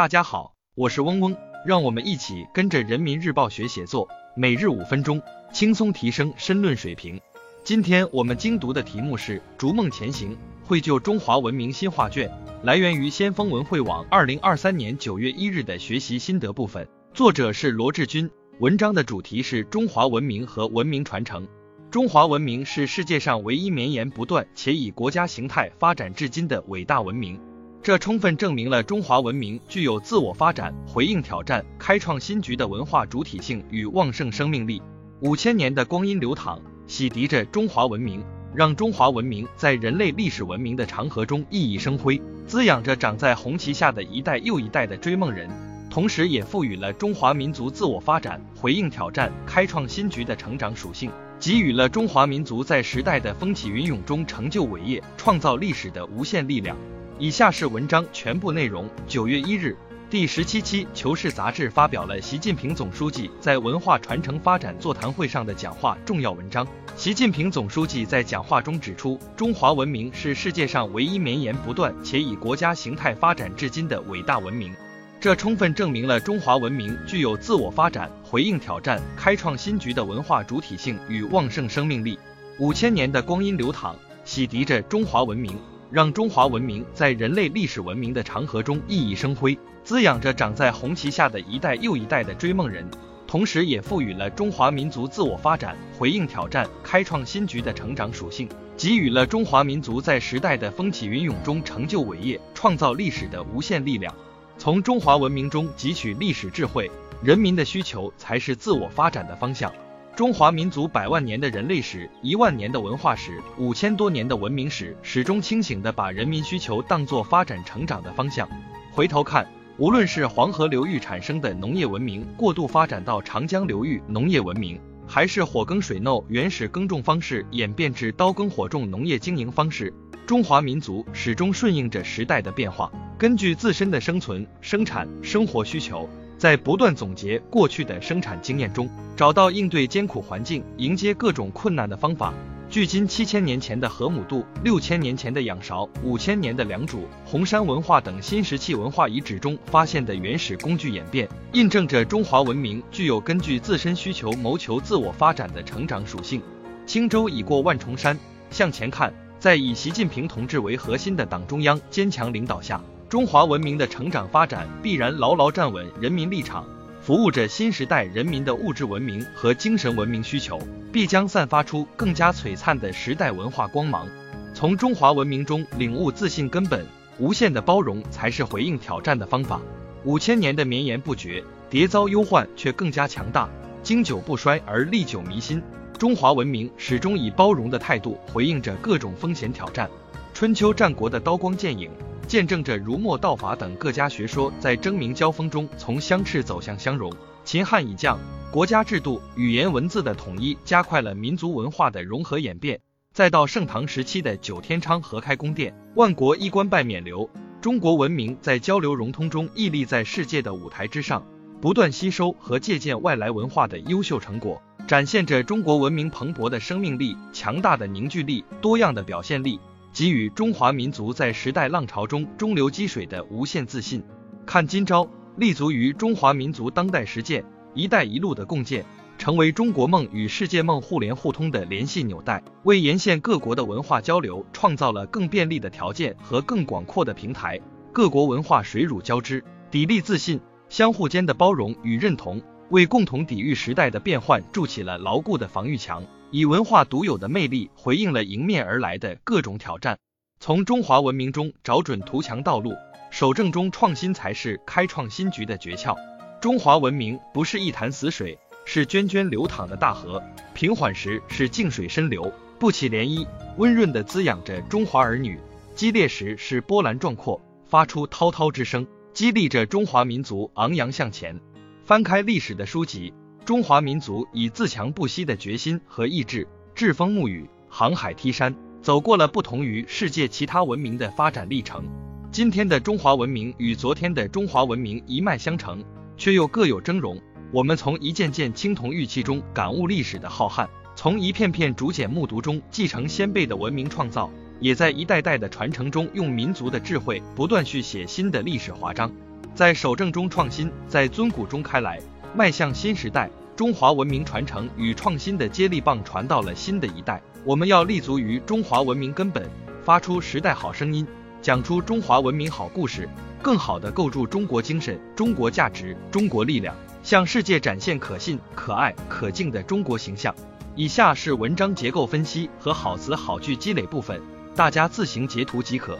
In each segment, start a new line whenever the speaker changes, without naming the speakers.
大家好，我是嗡嗡，让我们一起跟着人民日报学写作，每日五分钟，轻松提升申论水平。今天我们精读的题目是《逐梦前行，绘就中华文明新画卷》，来源于先锋文汇网二零二三年九月一日的学习心得部分，作者是罗志军。文章的主题是中华文明和文明传承。中华文明是世界上唯一绵延不断且以国家形态发展至今的伟大文明。这充分证明了中华文明具有自我发展、回应挑战、开创新局的文化主体性与旺盛生命力。五千年的光阴流淌，洗涤着中华文明，让中华文明在人类历史文明的长河中熠熠生辉，滋养着长在红旗下的一代又一代的追梦人，同时也赋予了中华民族自我发展、回应挑战、开创新局的成长属性，给予了中华民族在时代的风起云涌中成就伟业、创造历史的无限力量。以下是文章全部内容。九月一日，第十七期《求是》杂志发表了习近平总书记在文化传承发展座谈会上的讲话重要文章。习近平总书记在讲话中指出，中华文明是世界上唯一绵延不断且以国家形态发展至今的伟大文明。这充分证明了中华文明具有自我发展、回应挑战、开创新局的文化主体性与旺盛生命力。五千年的光阴流淌，洗涤着中华文明。让中华文明在人类历史文明的长河中熠熠生辉，滋养着长在红旗下的一代又一代的追梦人，同时也赋予了中华民族自我发展、回应挑战、开创新局的成长属性，给予了中华民族在时代的风起云涌中成就伟业、创造历史的无限力量。从中华文明中汲取历史智慧，人民的需求才是自我发展的方向。中华民族百万年的人类史、一万年的文化史、五千多年的文明史，始终清醒地把人民需求当作发展成长的方向。回头看，无论是黄河流域产生的农业文明过度发展到长江流域农业文明，还是火耕水耨原始耕种方式演变至刀耕火种农业经营方式，中华民族始终顺应着时代的变化，根据自身的生存、生产、生活需求。在不断总结过去的生产经验中，找到应对艰苦环境、迎接各种困难的方法。距今七千年前的河姆渡、六千年前的仰韶、五千年的良渚、红山文化等新石器文化遗址中发现的原始工具演变，印证着中华文明具有根据自身需求谋求自我发展的成长属性。青州已过万重山，向前看，在以习近平同志为核心的党中央坚强领导下。中华文明的成长发展必然牢牢站稳人民立场，服务着新时代人民的物质文明和精神文明需求，必将散发出更加璀璨的时代文化光芒。从中华文明中领悟自信根本，无限的包容才是回应挑战的方法。五千年的绵延不绝，迭遭忧患却更加强大，经久不衰而历久弥新。中华文明始终以包容的态度回应着各种风险挑战。春秋战国的刀光剑影。见证着儒墨道法等各家学说在争鸣交锋中从相斥走向相融。秦汉以降，国家制度、语言文字的统一加快了民族文化的融合演变。再到盛唐时期的九天昌合开宫殿，万国衣冠拜冕旒，中国文明在交流融通中屹立在世界的舞台之上，不断吸收和借鉴外来文化的优秀成果，展现着中国文明蓬勃的生命力、强大的凝聚力、多样的表现力。给予中华民族在时代浪潮中中流击水的无限自信。看今朝，立足于中华民族当代实践“一带一路”的共建，成为中国梦与世界梦互联互通的联系纽带，为沿线各国的文化交流创造了更便利的条件和更广阔的平台。各国文化水乳交织，砥砺自信，相互间的包容与认同，为共同抵御时代的变幻筑起了牢固的防御墙。以文化独有的魅力回应了迎面而来的各种挑战，从中华文明中找准图强道路，守正中创新才是开创新局的诀窍。中华文明不是一潭死水，是涓涓流淌的大河，平缓时是静水深流，不起涟漪，温润的滋养着中华儿女；激烈时是波澜壮阔，发出滔滔之声，激励着中华民族昂扬向前。翻开历史的书籍。中华民族以自强不息的决心和意志，栉风沐雨，航海踢山，走过了不同于世界其他文明的发展历程。今天的中华文明与昨天的中华文明一脉相承，却又各有峥嵘。我们从一件件青铜玉器中感悟历史的浩瀚，从一片片竹简木牍中继承先辈的文明创造，也在一代代的传承中用民族的智慧不断续写新的历史华章。在守正中创新，在尊古中开来，迈向新时代。中华文明传承与创新的接力棒传到了新的一代，我们要立足于中华文明根本，发出时代好声音，讲出中华文明好故事，更好地构筑中国精神、中国价值、中国力量，向世界展现可信、可爱、可敬的中国形象。以下是文章结构分析和好词好句积累部分，大家自行截图即可。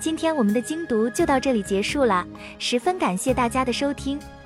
今天我们的精读就到这里结束了，十分感谢大家的收听。